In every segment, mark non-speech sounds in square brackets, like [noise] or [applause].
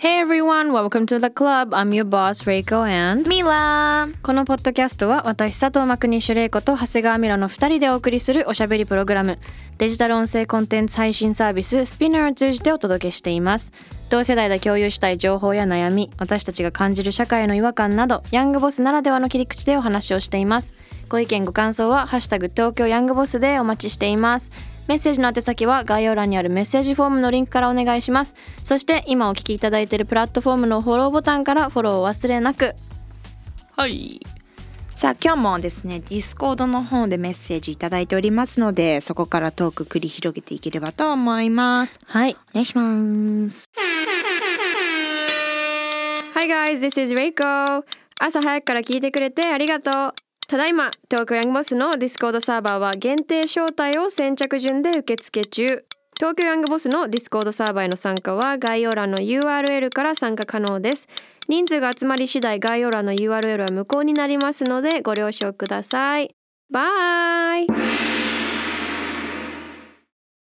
Hey everyone, welcome to the club. I'm your boss, Reiko and ミラこのポッドキャストは私佐藤真国主玲子と長谷川ミラの2人でお送りするおしゃべりプログラムデジタル音声コンテンツ配信サービススピナーを通じてお届けしています。同世代で共有したい情報や悩み私たちが感じる社会の違和感などヤングボスならではの切り口でお話をしています。ご意見ご感想はハッシュタグ東京ヤングボスでお待ちしていますメッセージの宛先は概要欄にあるメッセージフォームのリンクからお願いします。そして今お聞きいただいているプラットフォームのフォローボタンからフォローをお忘れなく。はい。さあ今日もですねディスコードの方でメッセージいただいておりますのでそこからトーク繰り広げていければと思います。はい。お願いします。Hi guys, this is Reiko. 朝早くから聞いてくれてありがとうただいま東京ヤングボスのディスコードサーバーは限定招待を先着順で受付中。東京ヤングボスのディスコードサーバーへの参加は概要欄の URL から参加可能です。人数が集まり次第概要欄の URL は無効になりますのでご了承ください。 Bye！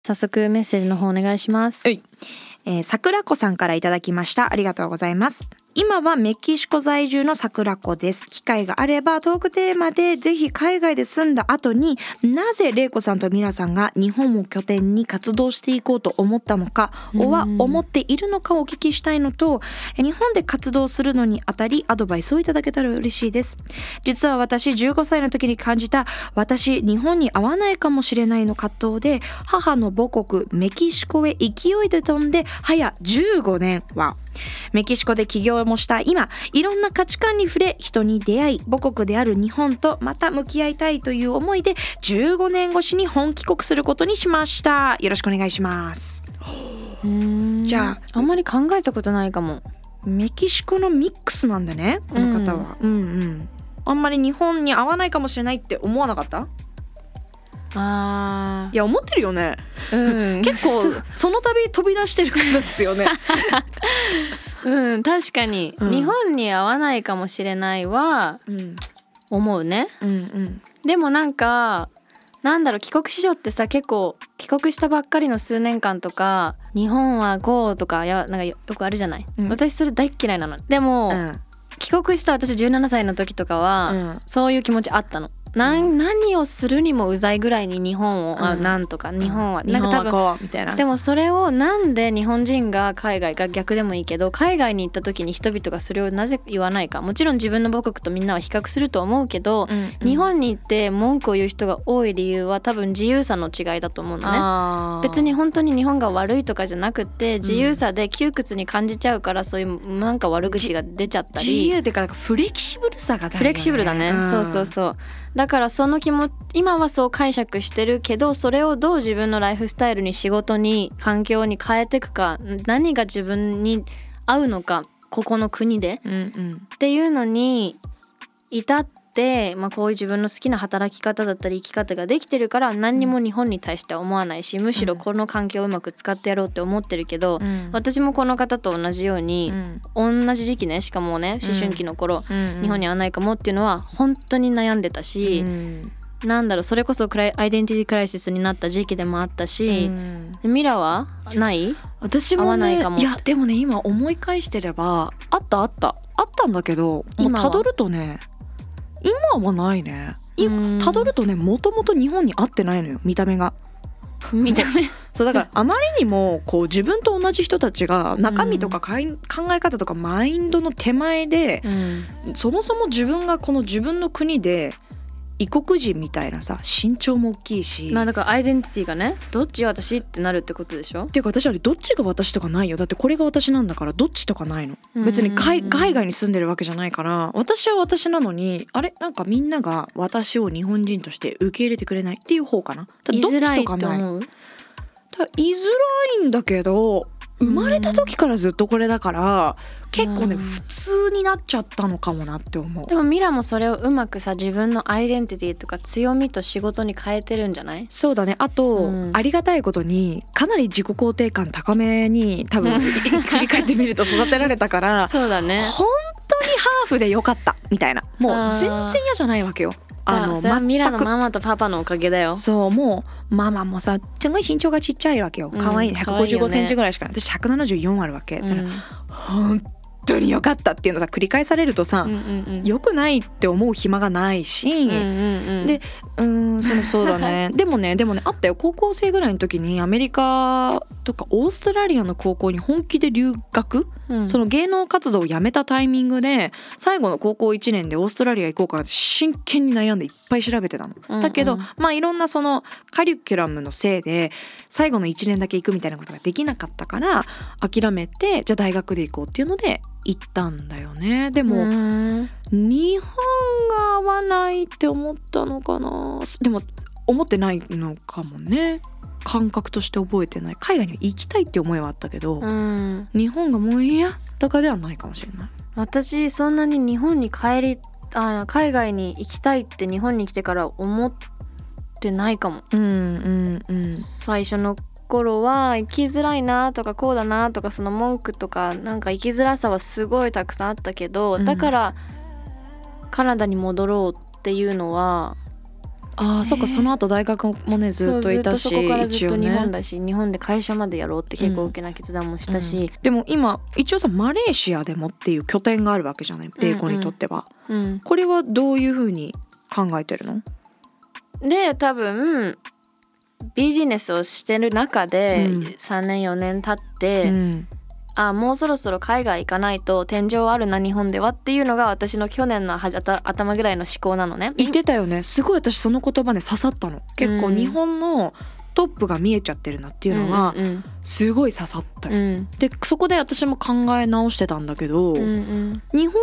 早速メッセージの方お願いします。はい。えー、桜子さんからいただきました。ありがとうございます。今はメキシコ在住の桜子です。機会があればトークテーマでぜひ海外で住んだ後になぜ玲子さんとミラさんが日本を拠点に活動していこうと思ったのかおは思っているのかをお聞きしたいのとえ日本で活動するのにあたりアドバイスをいただけたら嬉しいです。実は私15歳の時に感じた私日本に合わないかもしれないの葛藤で母の母国メキシコへ勢いで飛んで早15年はメキシコで起業もした今いろんな価値観に触れ人に出会い母国である日本とまた向き合いたいという思いで15年越しに本帰国することにしました。よろしくお願いします。じゃあんまり考えたことないかも。メキシコのミックスなんだねこの方は、うん、うん。あんまり日本に合わないかもしれないって思わなかった？あいや思ってるよね。ーうん。結構 [laughs] その度飛び出してる方ですよね。うん確かに、うん。日本に合わないかもしれないはうん。思うね。うんうん。でもなんかなんだろう帰国子女ってさ結構帰国したばっかりの数年間とか日本はこうとかやなんかよよくあるじゃない、うん。私それ大っ嫌いなの。でも、帰国した私17歳の時とかは、うん。そういう気持ちあったの何をするにもうざいぐらいに日本を、あうん。なんとか日本は、日なんか多分みたいな。でもそれをなんで日本人が海外が逆でもいいけど海外に行った時に人々がそれをなぜ言わないか。もちろん自分の母国とみんなは比較すると思うけど、日本に行って文句を言う人が多い理由は多分自由さの違いだと思うのね。別に本当に日本が悪いとかじゃなくて自由さで窮屈に感じちゃうからそういうなんか悪口が出ちゃった自り由っていうかなんかフレキシブルさが大事フレキシブルだね、そうそうそうだからその気も今はそう解釈してるけどそれをどう自分のライフスタイルに仕事に環境に変えていくか何が自分に合うのかここの国で。うんうん。っていうのに至って、まあ、こういう自分の好きな働き方だったり生き方ができてるから何にも日本に対しては思わないしむしろこの環境をうまく使ってやろうって思ってるけど、うん。私もこの方と同じように、同じ時期ねしかもね思春期の頃、うん日本に合わないかもっていうのは本当に悩んでたし、うん。なんだろうそれこそクライアイデンティティクライシスになった時期でもあったし、ミラはない？私も合わないかも。ねいやでもね今思い返してればあったあった。あったんだけどもう今は？たどるとね今はないね。うん。たどるとねもともと日本に合ってないのよ見た目が。見た目？[laughs] そうだからあまりにもこう自分と同じ人たちが中身とかかい考え方とかマインドの手前でうん。そもそも自分がこの自分の国で異国人みたいなさ身長も大きいし、まあだからアイデンティティがねどっち私ってなるってことでしょ？っていうか私はどっちが私とかないよ。だってこれが私なんだからどっちとかないの。うん。別に海海外に住んでるわけじゃないから私は私なのにあれ？なんかみんなが私を日本人として受け入れてくれないっていう方かな。どっちとかない。思う？だ居づらいんだけど生まれた時からずっとこれだから結構ねうん普通になっちゃったのかもなって思う。でもミラもそれをうまくさ自分のアイデンティティとか強みと仕事に変えてるんじゃない？そうだね。あと、うん。ありがたいことにかなり自己肯定感高めに多分 [laughs] 振り返ってみると育てられたから [laughs] そうだね。本当にハーフでよかったみたいな。もう全然嫌じゃないわけよあのそミラのママとパパのおかげだよ。そうもうママもさすごい身長がちっちゃいわけよ。うん可愛い可愛いよね。155センチぐらいしかない。私174あるわけ、うん。本当によかったっていうのさ繰り返されるとさ、うんうんうん。良くないって思う暇がないし、うんうんうん。でうーんそのそうだね。[laughs] でもねでもねあったよ。高校生ぐらいの時にアメリカとかオーストラリアの高校に本気で留学、うん。その芸能活動をやめたタイミングで最後の高校1年でオーストラリア行こうかなって真剣に悩んでいっぱい調べてたの。うんうん。だけどまあいろんなそのカリキュラムのせいで最後の1年だけ行くみたいなことができなかったから諦めてじゃあ大学で行こうっていうので行ったんだよね。でも、うん日本が合わないって思ったのかな。でも思ってないのかもね。感覚として覚えてない。海外には行きたいって思いはあったけど、うん。日本がもう嫌とかではないかもしれない。私そんなに日本に帰りあ海外に行きたいって日本に来てから思ってないかも。うんうんうん。最初の頃は行きづらいなとかこうだなとかその文句とかなんか行きづらさはすごいたくさんあったけど、うん。だからカナダに戻ろうっていうのはああそっかその後大学もねずっといたしそうずっとそこからずっと日本だし、日本で会社までやろうって結構大きな決断もしたし、でも今一応さマレーシアでもっていう拠点があるわけじゃない玲子にとっては、うん。これはどういうふうに考えてるの？で多分ビジネスをしてる中でうん。3年4年経って、うん。あもうそろそろ海外行かないと天井あるな日本ではっていうのが私の去年のはじあた頭ぐらいの思考なのね。言ってたよね。すごい私その言葉ね刺さったの。結構うん。日本のトップが見えちゃってるなっていうのがうんうんすごい刺さったよ、うん。でそこで私も考え直してたんだけど、うんうん日本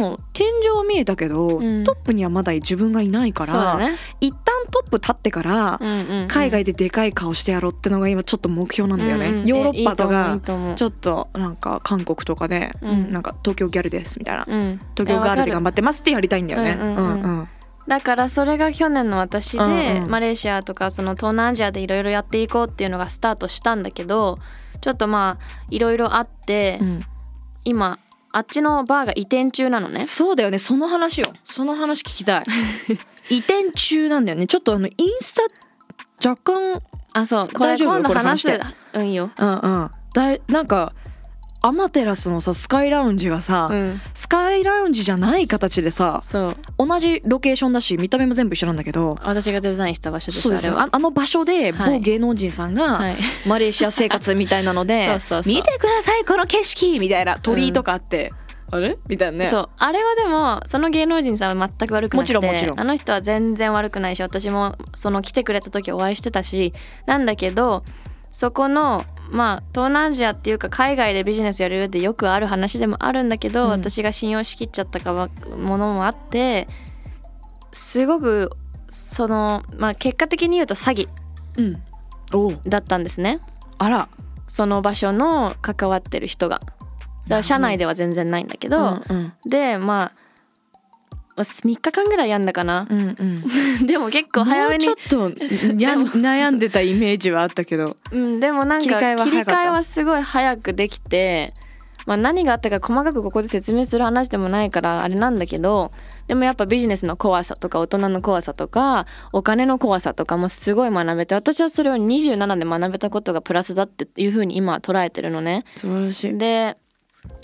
の天井は見えたけど、うん。トップにはまだ自分がいないから、ね、一旦トップ立ってから、うんうんうん。海外ででかい顔してやろうってのが今ちょっと目標なんだよね、うんうん。ヨーロッパとかちょっとなんか韓国とかで、うん。なんか東京ギャルですみたいな、東京ガールで頑張ってますってやりたいんだよね。うんうんうん。うんうんだからそれが去年の私で、うんうん。マレーシアとかその東南アジアでいろいろやっていこうっていうのがスタートしたんだけどちょっとまあいろいろあって、うん。今あっちのバーが移転中なのね。そうだよね。その話よ。その話聞きたい。[laughs] 移転中なんだよね。ちょっとあのインスタ若干あそう。これ今度これ話して。話す。うんよ。うんうん。だいなんかアマテラスのさスカイラウンジがさ、うん、スカイラウンジじゃない形でさそう同じロケーションだし見た目も全部一緒なんだけど私がデザインした場所ですそうですよ。あああの場所ではい。某芸能人さんが、はい。マレーシア生活みたいなので [laughs] 見てくださいこの景色みたいな鳥居とかあって、あれ？みたいなね。そう。あれはでもその芸能人さんは全く悪くなくてもちろんもちろん。あの人は全然悪くないし私もその来てくれた時お会いしてたしなんだけどそこのまあ東南アジアっていうか海外でビジネスやる上でよくある話でもあるんだけど、うん。私が信用しきっちゃったかはものもあってすごくそのまあ結果的に言うと詐欺だったんですね。あら。その場所の関わってる人が。だから社内では全然ないんだけど、うんうん。でまあ3日間ぐらいやんだかな、うんうん。[laughs] でも結構早めに。もうちょっと悩んでたイメージはあったけど。うん、でもなんか切り替えはすごい早くできて、まあ、何があったか細かくここで説明する話でもないからあれなんだけどでもやっぱビジネスの怖さとか大人の怖さとかお金の怖さとかもすごい学べて私はそれを27で学べたことがプラスだっていうふうに今は捉えてるのね。素晴らしい。で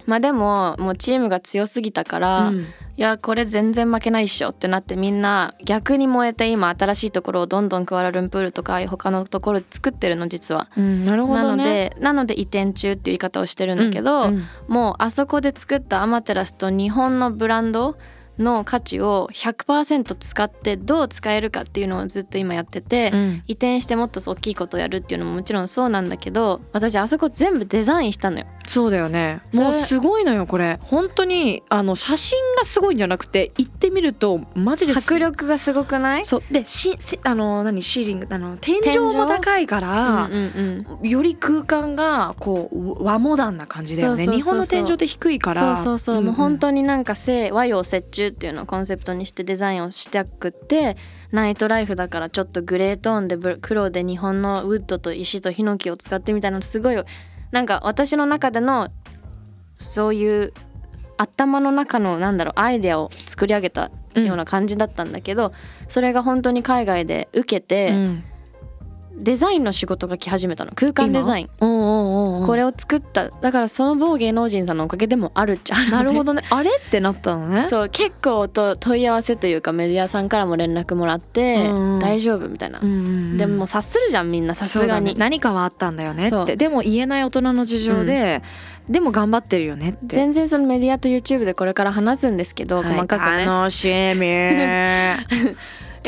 まあでももうチームが強すぎたから、うんいやこれ全然負けないっしょってなってみんな逆に燃えて今新しいところをどんどんクアラルンプールとか他のところで作ってるの実は。うんなるほなのどねでなので移転中っていう言い方をしてるんだけど、うんうんもうあそこで作ったアマテラスと日本のブランドの価値を100%使ってどう使えるかっていうのをずっと今やってて、うん移転してもっと大きいことをやるっていうのももちろんそうなんだけど私あそこ全部デザインしたのよ。そうだよね。もうすごいのよこれ。本当にあの写真がすごいんじゃなくて行ってみるとマジです。迫力がすごくない？そう。でしせあの何？シーリングあの天井も高いから、うんうんうん。より空間がこう和モダンな感じだよね。日本の天井って低いから。そうそうそう、んん。もう本当になんか西和洋折衷っていうのをコンセプトにしてデザインをしてくってナイトライフだからちょっとグレートーンでブ黒で日本のウッドと石とヒノキを使ってみたいなのすごいなんか私の中でのそういう頭の中のなんだろうアイデアを作り上げたような感じだったんだけど、それが本当に海外で受けて、うんデザインの仕事が来始めたの。空間デザイン、おうおうおうおうこれを作った。だからその某芸能人さんのおかげでもあるっちゃある、ね、なるほどね。あれってなったのね。そう結構と問い合わせというかメディアさんからも連絡もらってうん大丈夫みたいな、うんうんうん。でももう察するじゃんみんな。さすがに、ね。何かはあったんだよねって。でも言えない大人の事情で、でも頑張ってるよねって。全然そのメディアと YouTube でこれから話すんですけど、はい。細かくね。楽しみ [laughs]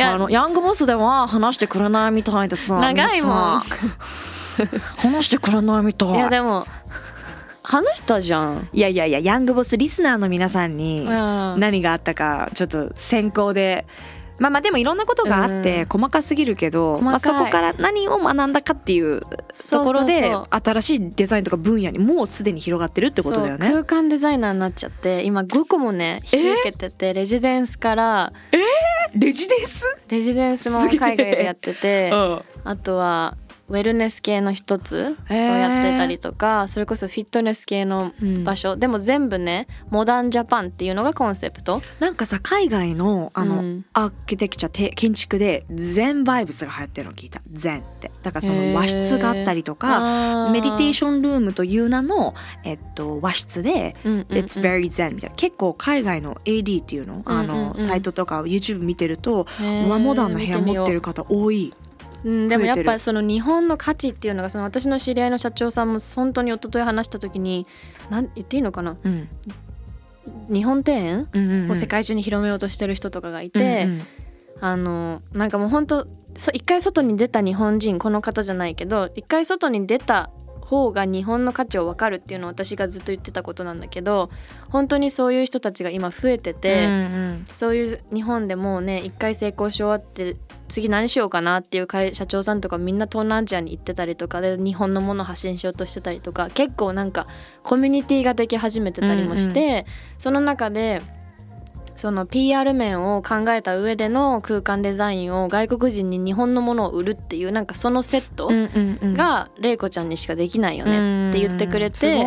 あのヤングボスでは話してくれないみたいです長いもん。[laughs] 話してくれないみたい。いやでも話したじゃん、いやいやいやヤングボスリスナーの皆さんにうん。何があったかちょっと先行でまあまあでもいろんなことがあってうん。細かすぎるけど、まあ、そこから何を学んだかっていうところで新しいデザインとか分野にもうすでに広がってるってことだよね。空間デザイナーになっちゃって今5個もね引き受けててレジデンスからレジデンス、レジデンスも海外でやっててうん。あとはウェルネス系の一つをやってたりとかそれこそフィットネス系の場所、でも全部ねモダンジャパンっていうのがコンセプト。なんかさ海外のあの、うん。アーキテクチャて建築で全バイブスが流行ってるの聞いた。全って。だからその和室があったりとかメディテー。ショョンルームという名の、えっと、和室でン、うんうんうん。It's very zen みたいな。結構海外の AD っていうの,、あうんうんうんのサイトとか YouTube 見てると和モダンな部屋持ってる方多い。うん、でもやっぱその日本の価値っていうのがその私の知り合いの社長さんも本当に一昨日話した時になん言っていいのかな？うん。日本庭園を世界中に広めようとしてる人とかがいて、うんうん。あのなんかもう本当そ一回外に出た日本人この方じゃないけど一回外に出た方が日本の価値を分かるっていうのを私がずっと言ってたことなんだけど本当にそういう人たちが今増えてて、うんうん。そういう日本でもうね一回成功し終わって次何しようかなっていう会社長さんとかみんな東南アジアに行ってたりとかで日本のものを発信しようとしてたりとか結構なんかコミュニティができ始めてたりもして、その中でその PR 面を考えた上での空間デザインを外国人に日本のものを売るっていうなんかそのセットが玲子ちゃんにしかできないよねって言ってくれて。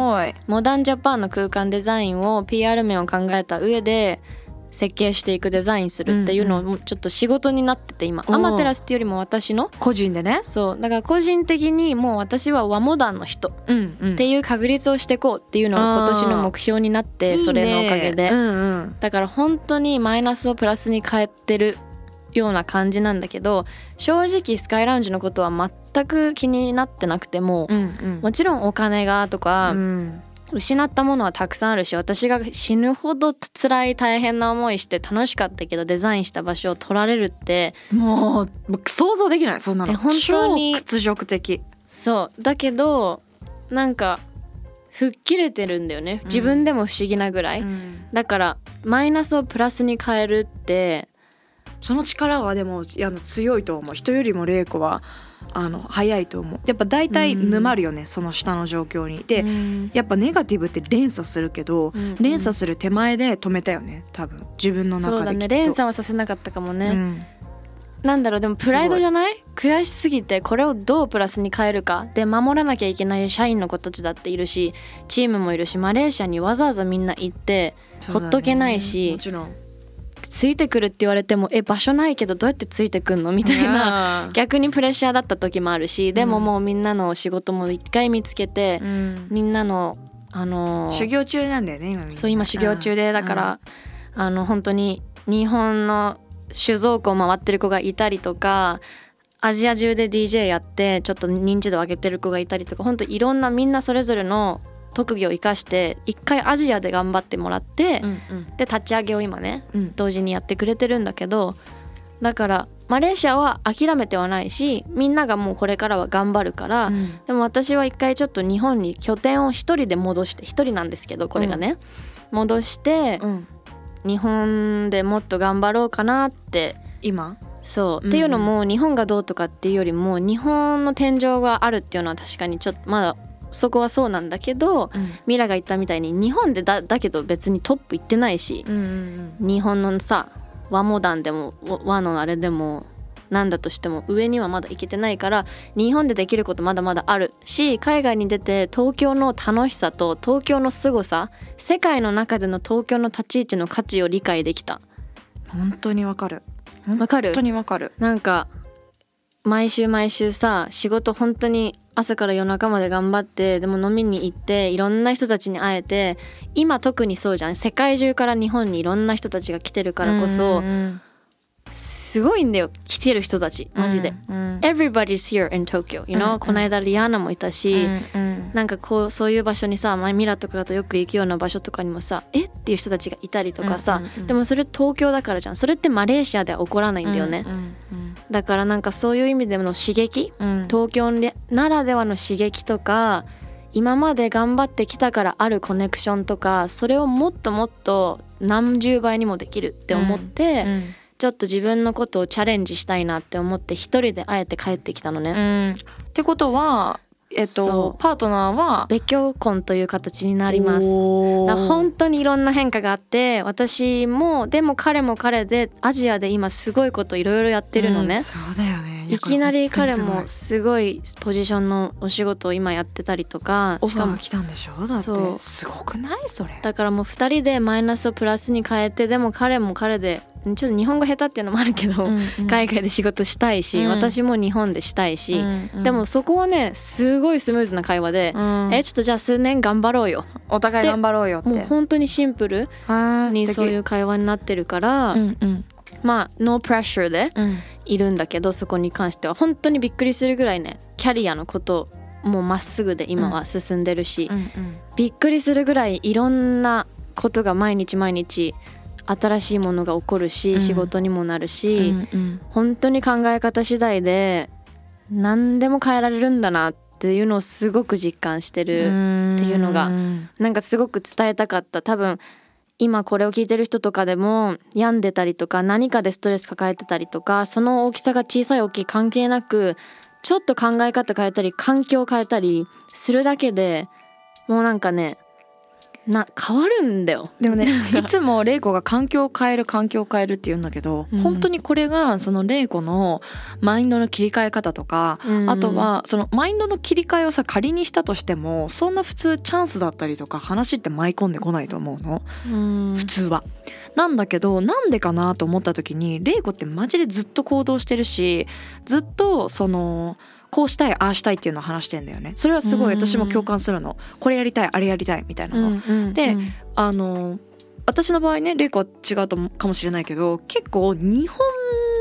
モダンジャパンの空間デザインを PR 面を考えた上で設計していくデザインするっていうのをもうちょっと仕事になってて今。アマテラスっていうよりも私の個人でね。そう。だから個人的にもう私は和モダンの人っていう確立をしていこうっていうのが今年の目標になってそれのおかげで。だから本当にマイナスをプラスに変えてるような感じなんだけど正直スカイラウンジのことは全く気になってなくても、うんうん。もちろんお金がとか、うん失ったものはたくさんあるし私が死ぬほど辛い大変な思いして楽しかったけどデザインした場所を取られるってもう想像できないそんなの。え本当に超屈辱的。そう。だけどなんか吹っ切れてるんだよね。自分でも不思議なぐらい、だからマイナスをプラスに変えるってその力はでもあの強いと思う。人よりも玲子はあの早いと思う。やっぱ大体沼るよね、その下の状況に。で、うん。やっぱネガティブって連鎖するけど、うん連鎖する手前で止めたよね多分。自分のそうだ中できっと。ね連鎖はさせなかったかもね、うん。なんだろうでもプライドじゃない？悔しすぎてこれをどうプラスに変えるか。で守らなきゃいけない社員の子たちだっているしチームもいるしマレーシアにわざわざみんな行ってほっとけないしもちろんついてくるって言われてもえ場所ないけどどうやってついてくんの？みたいなな逆にプレッシャーだった時もあるしでももうみんなの仕事も一回見つけて、うん。みんなのあのー修行中なんだよね今そう今修行中でだから、あの本当に日本の酒造庫を回ってる子がいたりとかアジア中で DJ やってちょっと認知度上げてる子がいたりとか本当いろんなみんなそれぞれの特技を生かして一回アジアで頑張ってもらって、うんうん。で立ち上げを今ねうん。同時にやってくれてるんだけどだからマレーシアは諦めてはないしみんながもうこれからは頑張るから、うん。でも私は一回ちょっと日本に拠点を一人で戻して一人なんですけどこれがね、戻してうん。日本でもっと頑張ろうかなって今？そう、うん。っていうのも日本がどうとかっていうよりも日本の天井があるっていうのは確かにちょっとまだそこはそうなんだけどミラが言ったみたいに日本でだだけど別にトップ行ってないしうんうん。日本のさ和モダンでも和和のあれでもなんだとしても上にはまだ行けてないから日本でできることまだまだあるし海外に出て東京の楽しさと東京の凄さ世界の中での東京の立ち位置の価値を理解できた。本当にわかる。わかる？本当にわかる。なんか毎週毎週さ仕事本当に朝から夜中まで頑張ってでも飲みに行っていろんな人たちに会えて今特にそうじゃん。世界中から日本にいろんな人たちが来てるからこそ、うんすごいんだよ。来てる人たちマジで、うん、Everybody's here in Tokyo you know、うんこの間リアーナもいたし、うんなんかこうそういう場所にさマミラとかだとよく行くような場所とかにもさえ？っていう人たちがいたりとかさ、うんうんうん。でもそれ東京だからじゃん。それってマレーシアでは起こらないんだよね、うんだからなんかそういう意味での刺激うん。東京ならではの刺激とか今まで頑張ってきたからあるコネクションとかそれをもっともっと何十倍にもできるって思って、うんちょっと自分のことをチャレンジしたいなって思って一人であえて帰ってきたのね。うん。ってことはえっそとう。パートナーは？別居婚という形になります。本当にいろんな変化があって私もでも彼も彼でアジアで今すごいこといろいろやってるのね、うんそうだよねいきなり彼もすごいポジションのお仕事を今やってたりとか。オファー来たんでしょ？だっそう。てすごくない？それ。だからもう2人でマイナスをプラスに変えてでも彼も彼でちょっと日本語下手っていうのもあるけど、海外で仕事したいし、うん。私も日本でしたいし、うんでもそこはねすごいスムーズな会話で、うん。えちょっとじゃあ数年頑張ろうよ。お互い頑張ろうよって。もう本当にシンプル。にそういうう会話になってるから、うんうん。まあノープレッシャーで。うんいるんだけどそこに関しては本当にびっくりするぐらいねキャリアのこともうまっすぐで今は進んでるし、うんびっくりするぐらいいろんなことが毎日毎日新しいものが起こるし、うん。仕事にもなるし、うん本当に考え方次第で何でも変えられるんだなっていうのをすごく実感してる、っていうのがうん。なんかすごく伝えたかった。多分今これを聞いてる人とかでも病んでたりとか何かでストレス抱えてたりとかその大きさが小さい大きい関係なくちょっと考え方変えたり環境を変えたりするだけでもうなんかねな変わるんだよ。でもね [laughs] いつも玲子が環境を変える環境を変えるって言うんだけど、うん本当にこれがその玲子のマインドの切り替え方とか、あとはそのマインドの切り替えをさ仮にしたとしてもそんな普通チャンスだったりとか話って舞い込んでこないと思うのうん普通は。なんだけどなんでかなと思った時に玲子ってマジでずっと行動してるしずっとそのこうしたいああしたいっていうのを話してんだよね。それはすごい私も共感するの。これやりたいあれやりたいみたいなの、うんうんでうん。あの私の場合ね玲子は違うとかもしれないけど結構日本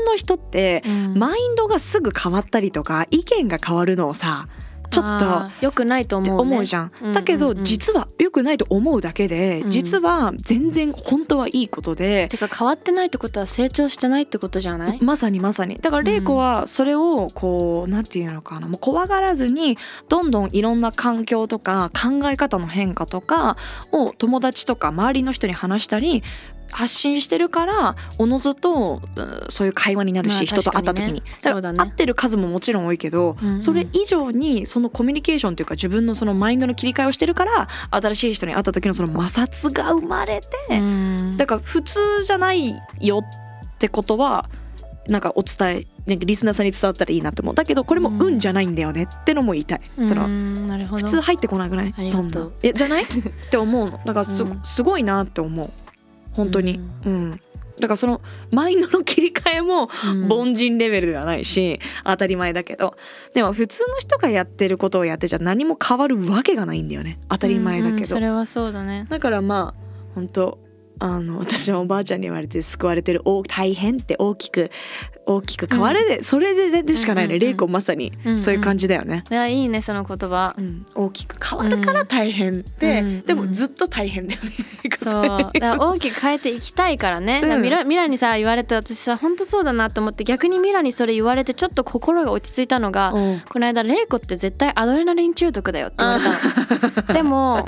の人ってうん。マインドがすぐ変わったりとか意見が変わるのをさちょっと良くないと思う、ね、思うじゃん。うんだけどうんうん。実は良くないと思うだけで、うん。実は全然本当はいいことで、てか変わってないってことは成長してないってことじゃない？まさにまさに。だから玲子はそれをこうなんていうのかな。もう怖がらずにどんどんいろんな環境とか考え方の変化とかを友達とか周りの人に話したり発信してるからおのずとうんそういう会話になるし、まあ人と会った時に。ね。だそうだね。から会ってる数ももちろん多いけど、うん。うんそれ以上にそのコミュニケーションというか自分のそのマインドの切り替えをしてるから新しい人に会った時のその摩擦が生まれて、うん。だから普通じゃないよってことはなんかお伝えなんかリスナーさんに伝わったらいいなと思う。だけどこれも運じゃないんだよねってのも言いたい、そのうんなるほど。普通入ってこないぐらい？ありがとう。んそな。えじゃない？って思うの。だからす,、うん。すごいなって思う本当に。ううん、だからそのマインドの切り替えもうん。凡人レベルではないし当たり前だけど。でも普通の人がやってることをやってじゃ何も変わるわけがないんだよね。当たり前だうんうけど、んそれはそうだね。だからまあ本当あの私もおばあちゃんに言われて救われてるお大変って大きく大きく変われで、それででしかないね、うんうんうん。レイコまさにうんうん。そういう感じだよね、いやいいねその言葉。うん。大きく変わるから大変で、うん。でもずっと大変だよね、[laughs] そう。だから大きく変えていきたいからね、らミラミラにさ言われて私さ本当そうだなと思って逆にミラにそれ言われてちょっと心が落ち着いたのが、うん。この間「レイコって絶対アドレナリン中毒だよ」って言われたの。[laughs] でも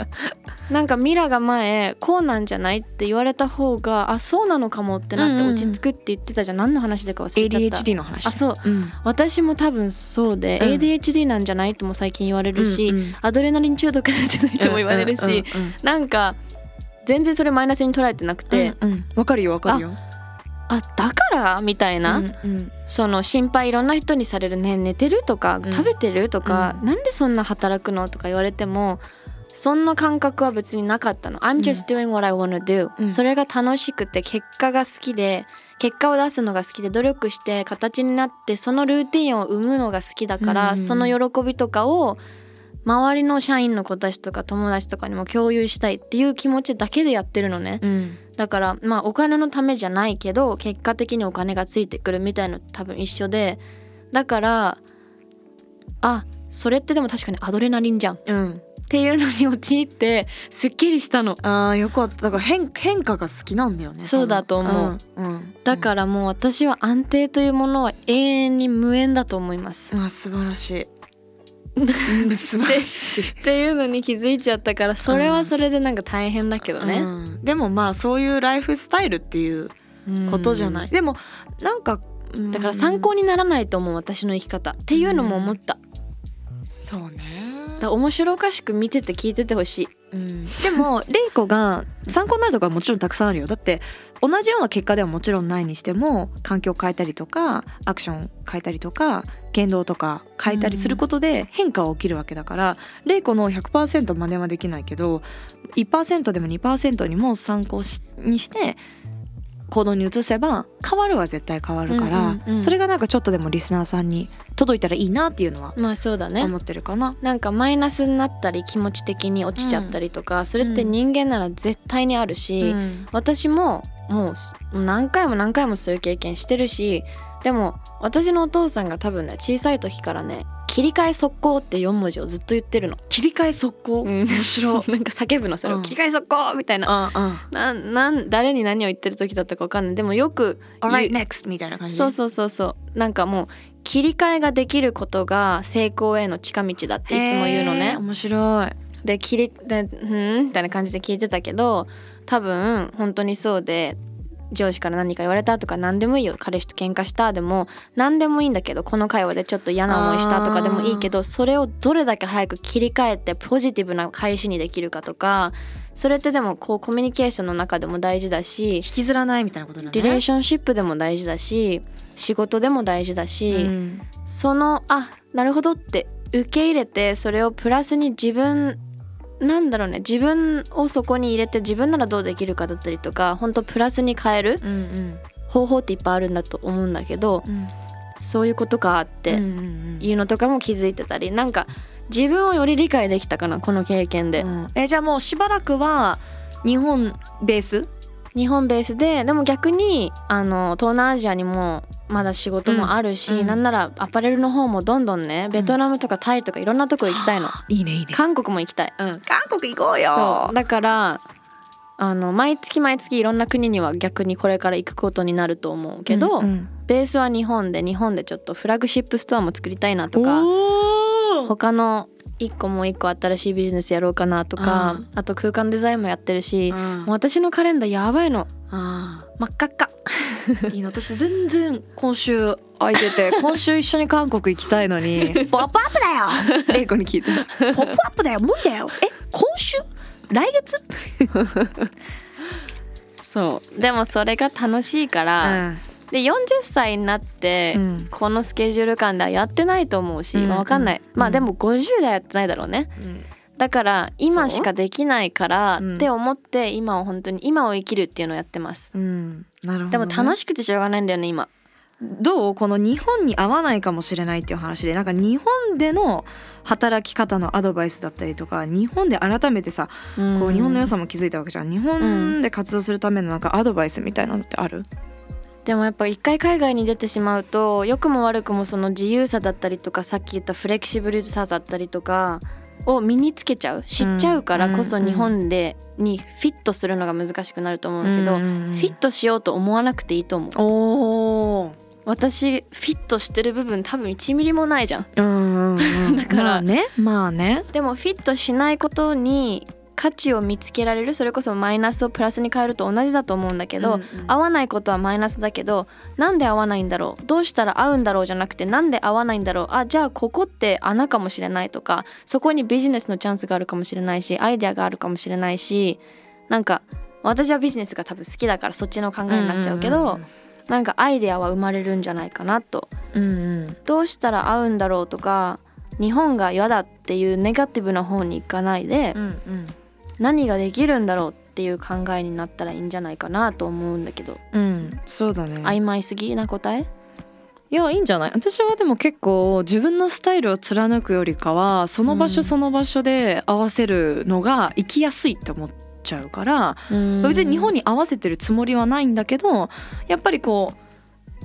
なんかミラが前こうなんじゃないって言われた方があそうなのかもってなって落ち着くって言ってたじゃん、何の話でか忘れちゃった。ADHD の話。あそう。うん。私も多分そうで、うん。ADHD なんじゃないっても最近言われるし、うんうん。アドレナリン中毒なんじゃないとも言われるし、うんうんうんなんか全然それマイナスに捉えてなくて、うんうん。わかるよわかるよ。あだからみたいな、うんうん。その心配いろんな人にされるね寝てるとかうん。食べてるとか、うん。なんでそんな働くのとか言われてもそんな感覚は別になかったの。I'm just doing what I wanna do、うん。それが楽しくて結果が好きで結果を出すのが好きで努力して形になってそのルーティンを生むのが好きだから、うんその喜びとかを周りの社員の子たちとか友達とかにも共有したいっていう気持ちだけでやってるのね、うん。だからまあお金のためじゃないけど結果的にお金がついてくるみたいの多分一緒で。だからあそれってでも確かにアドレナリンじゃん。っうんていうのに陥ってすっきりしたの。あーよかった。だから変変化が好きなんだよねそうだと思う。うんうんだからもう私は安定というものは永遠に無縁だと思います。あ素晴らしい。う [laughs] ん素晴らしい。っていうのに気づいちゃったからそれはそれでなんか大変だけどね、うん。でもまあそういうライフスタイルっていうことじゃない、でもなんかうん。だから参考にならないと思う私の生き方。っていうのも思った、そうね。だ面白おかしく見てて聞いててほしい。うん。でもレイコが参考になるところはもちろんたくさんあるよ。だって同じような結果ではもちろんないにしても環境を変えたりとかアクション変えたりとか言動とか変えたりすることで変化は起きるわけだから、レイコの100%真似はできないけど1%でも2%にも参考しにして行動に移せば変わるは絶対変わるから、うんうんうん。それがなんかちょっとでもリスナーさんに届いたらいいなっていうのはまあそうだね。思ってるかな。なんかマイナスになったり気持ち的に落ちちゃったりとか、それって人間なら絶対にあるし、うん。私ももう何回も何回もそういう経験してるしでも私のお父さんが多分ね小さい時からね「切り替え速攻」って4文字をずっと言ってるの。切り替え速攻、面白 [laughs] なんか叫ぶのそれ。を、うん。切り替え速攻みたいな。うんうん。なんなん誰に何を言ってる時だったか分かんない。でもよく Alright next みたいな感じ。そうそうそうそう。なんかもう切り替えができることが成功への近道だっていつも言うのね。面白い。で切りで「うん?」みたいな感じで聞いてたけど多分本当にそうで上司から何か言われたとか何でもいいよ彼氏と喧嘩したでも何でもいいんだけどこの会話でちょっと嫌な思いしたとかでもいいけどそれをどれだけ早く切り替えてポジティブな返しにできるかとかそれってでもこうコミュニケーションの中でも大事だし引きずらないみたいなことだね。リレーションシップでも大事だし仕事でも大事だし、うん。そのあなるほどって受け入れてそれをプラスに自分なんだろうね。自分をそこに入れて自分ならどうできるかだったりとか本当プラスに変える方法っていっぱいあるんだと思うんだけどうん。そういうことかっていうのとかも気づいてたり。なんか自分をより理解できたかなこの経験で、うん。えじゃあもうしばらくは日本ベース？日本ベースででも逆にあの東南アジアにもまだ仕事もあるし、うん。うんなんならアパレルの方もどんどんねベトナムとかタイとかいろんなとこ行きたいの、いいねいいね。韓国も行きたい。うん。韓国行こうよ。そう。だからあの毎月毎月いろんな国には逆にこれから行くことになると思うけど、うんうん。ベースは日本で日本でちょっとフラグシップストアも作りたいなとか他の一個もう一個新しいビジネスやろうかなとか、うん。あと空間デザインもやってるし、うん。もう私のカレンダーやばいの。あ真っ赤っか。ーいいの。私全然今週空いてて [laughs] 今週一緒に韓国行きたいのに「ポップアップだよ!」レイコに聞いて「ポップアップだよ。無理だよ。え今週？来月?そう。でもそれが楽しいから、ん。で40歳になって、うん。このスケジュール感ではやってないと思うし、うん。まあ、分かんない、うん。まあでも50代やってないだろうねだから今しかできないからって思って今を本当に今を生きるっていうのをやってます、うん。なるほど、でも楽ししくてしょうがないんだよね今。どう？この日本に合わないかもしれないっていう話でなんか日本での働き方のアドバイスだったりとか日本で改めてさ、こう日本の良さも気づいたわけじゃん。日本で活動するためのなんかアドバイスみたいなのってある、でもやっぱ一回海外に出てしまうと良くも悪くもその自由さだったりとかさっき言ったフレキシブルさだったりとかを身につけちゃう知っちゃうからこそうん日本でにフィットするのが難しくなると思うけど、フィットしようと思わなくていいと思う。おー。私フィットしてる部分多分1ミリもないじゃんうん。[laughs] だからまあねまあね。でもフィットしないことに価値を見つけられるそれこそマイナスをプラスに変えると同じだと思うんだけど、うんうん。合わないことはマイナスだけどなんで合わないんだろう？どうしたら合うんだろうじゃなくてなんで合わないんだろう？あじゃあここって穴かもしれないとかそこにビジネスのチャンスがあるかもしれないしアイデアがあるかもしれないしなんか私はビジネスが多分好きだからそっちの考えになっちゃうけど、なんかアイデアは生まれるんじゃないかなと。うんうん。どうしたら合うんだろうとか日本が嫌だっていうネガティブな方に行かないで、うんうん何ができるんだろうっていう考えになったらいいんじゃないかなと思うんだけど、うんそうだね。曖昧すぎな答え？いやいいんじゃない？私はでも結構自分のスタイルを貫くよりかはその場所うん。その場所で合わせるのが生きやすいって思っちゃうから、別に日本に合わせてるつもりはないんだけどやっぱりこう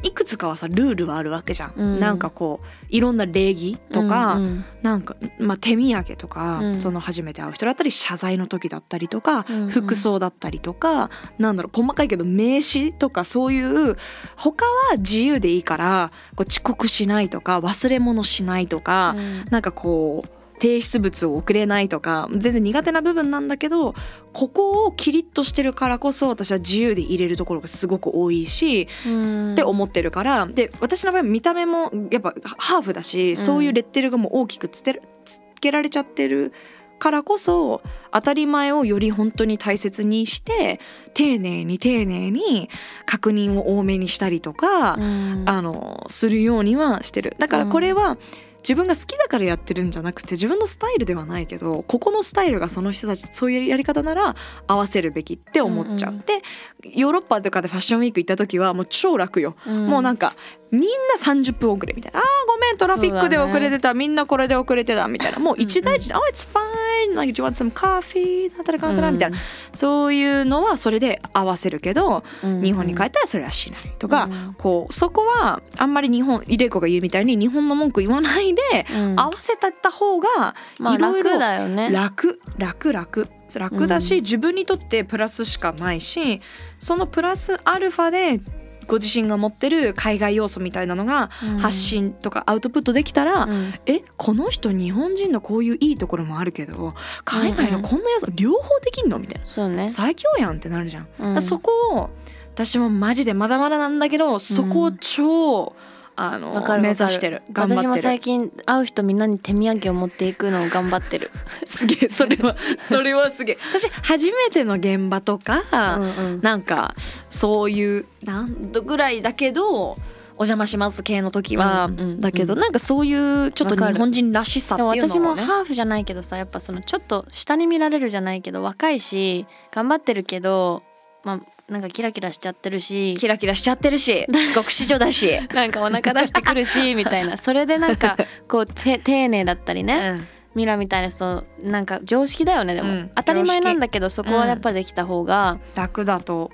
いくつかはさルールはあるわけじゃん、うん。なんかこういろんな礼儀とか、うんうん。なんか、まあ、手土産とか、うん。その初めて会う人だったり謝罪の時だったりとか、うんうん。服装だったりとかなんだろう細かいけど名刺とかそういう他は自由でいいからこう遅刻しないとか忘れ物しないとか、うん。なんかこう提出物を送れないとか全然苦手な部分なんだけどここをキリッとしてるからこそ私は自由で入れるところがすごく多いし、うん。って思ってるからで私の場合見た目もやっぱハーフだし、そういうレッテルがもう大きくつてるつけられちゃってるからこそ当たり前をより本当に大切にして丁寧に丁寧に確認を多めにしたりとか、うん。あのするようにはしてる。だからこれは、自分が好きだからやってるんじゃなくて自分のスタイルではないけどここのスタイルがその人たちそういうやり方なら合わせるべきって思っちゃう。うんうん。でヨーロッパとかでファッションウィーク行った時はもう超楽よ。うん。もうなんかみんな30分遅れみたいな「あーごめんトラフィックで遅れてた、みんなこれで遅れてた」みたいな。もう一大事。で「Oh it's fine like do you want some coffee?」なんたらかんたらみたいな、そういうのはそれで合わせるけど、うん。日本に帰ったらそれはしないとか、うん。こうそこはあんまり日本イレコが言うみたいに日本の文句言わないで、うん。合わせたった方がまあいろいろ楽だよね。楽楽楽楽だし、うん。自分にとってプラスしかないしそのプラスアルファでご自身が持ってる海外要素みたいなのがうん。発信とかアウトプットできたら、うん。えこの人日本人のこういういいところもあるけど海外のこんな要素両方できんのみたいな、そうね。最強やんってなるじゃん。うん。そこを私もマジでまだまだなんだけどそこを超、あの目指してる。頑張私もってる。最近会う人みんなに手土産を持っていくのを頑張ってる。[laughs] すげえそれは [laughs] それはすげえ。私初めての現場とか、うんうん。なんかそういう何度ぐらいだけどお邪魔します系の時は、うんうんだけどなんかそういうちょっと日本人らしさっていうのをね。ハーフじゃないけどさやっぱそのちょっと下に見られるじゃないけど若いし頑張ってるけどまあなんかキラキラしちゃってるし。キラキラしちゃってるし。帰国子女だし、なんかお腹出してくるし [laughs] みたいな。それでなんかこうて丁寧だったりね、うん。ミラみたいな人なんか常識だよねでも、うん。当たり前なんだけどそこはやっぱりできた方が、楽だと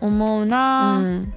思ううな、ん。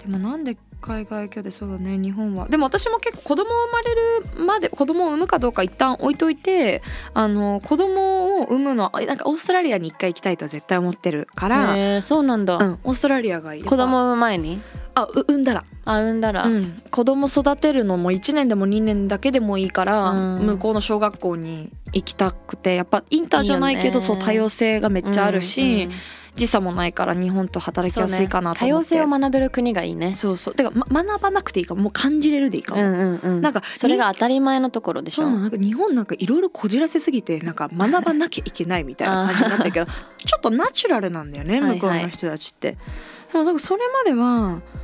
でもなんで海外居でそうだね。日本は。でも私も結構子供生まれるまで子供を産むかどうか一旦置いといてあの子供を産むのはなんかオーストラリアに一回行きたいとは絶対思ってるから、へーそうなんだ、うん、オーストラリアがいい子供産む前に？あう産んだら、あ産んだら、うん、子供育てるのも1年でも2年だけでもいいから、うん。向こうの小学校に行きたくてやっぱインターじゃないけどね。そう多様性がめっちゃあるし、うんうん時差もないから日本と働きやすいかなと多様思って、性を学べる国がいいね。そうそう。てか、ま、学ばなくていいかももう感じれるでいいかも、うんうんうん。なんかそれが当たり前のところでしょ。そうなんか日本なんかいろいろこじらせすぎてなんか学ばなきゃいけないみたいな感じになってるけどちょっとナチュラルなんだよねはいはい向こうの人たちって。でもなんかそれまでは、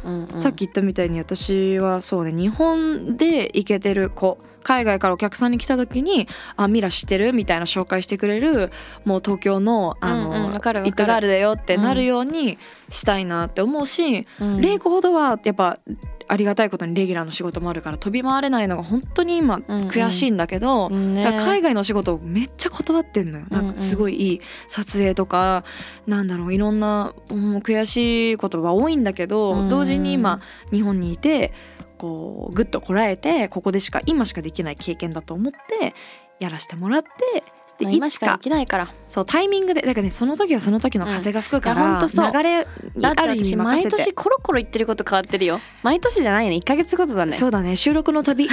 うんうんさっき言ったみたいに私はそうね日本で行けてる子海外からお客さんに来た時に「あミラ知ってる?」みたいな紹介してくれるもう東京のあの、うんうんイットガールだよってなるようにしたいなって思うし、うんレイコほどはやっぱありがたいことにレギュラーの仕事もあるから飛び回れないのが本当に今うんうん。悔しいんだけど、ね。だから海外の仕事をめっちゃ断ってんのよ。なんかすごいいい撮影とかなんだろういろんな、うん、悔しいことは多いんだけど、うん。同時に今日本にいてこうぐっとこらえてここでしか今しかできない経験だと思ってやらせてもらってでいつか。きないから。そうタイミングでだからねその時はその時の風が吹くから、う。流れある意味私毎任せて。年コロコロ言ってること変わってるよ。毎年じゃないね。1ヶ月ごとだね。そうだね。収録のたび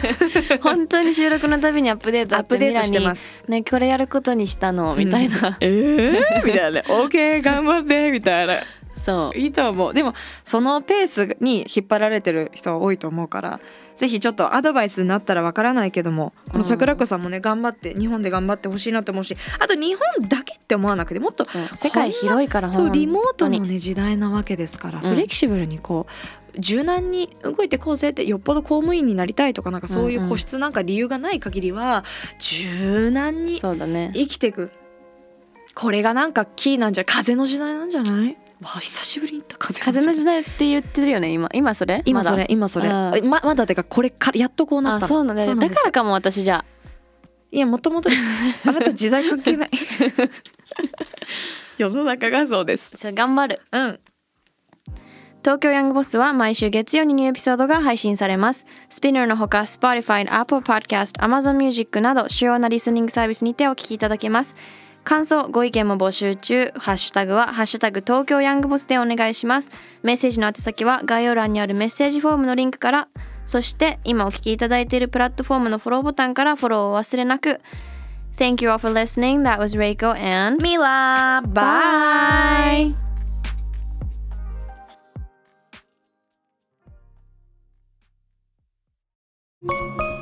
[laughs] 本当に収録のたびにアップデートアップデートしてます。ねこれやることにしたのみたいな、えー、みたいな「OK 頑張って」みたいなそう。いいと思う。でもそのペースに引っ張られてる人は多いと思うからぜひちょっとアドバイスになったらわからないけどもこの桜子さんもね頑張って日本で頑張ってほしいなと思うしあと日本だけって思わなくてもっと世界広いからそうリモートのね時代なわけですから、うん。フレキシブルにこう柔軟に動いてこうぜってよっぽど公務員になりたいとかなんかそういう個室なんか理由がない限りは柔軟にそうだね。生きていく。これがなんかキーなんじゃ風の時代なんじゃない？わあ久しぶりに風風の時代って言ってるよね今今それ？今それ今それ。うん。ままだてかこれからやっとこうなったそうなんだ。よだからかも私じゃいやもともとです。[laughs] あなた時代関係ない。[laughs] 世の中がそうです。じゃあ頑張る。うん。東京ヤングボスは毎週月曜にニューエピソードが配信されます。スピナーのほか Spotify、Apple Podcast、Amazon Music など主要なリスニングサービスにてお聞きいただけます。感想、ご意見も募集中。ハッシュタグはハッシュタグ東京ヤングボスでお願いします。メッセージの宛先は概要欄にあるメッセージフォームのリンクから、そして今お聞きいただいているプラットフォームのフォローボタンからフォローをお忘れなく。Thank you all for listening. That was Reiko and ミラバイ Bye!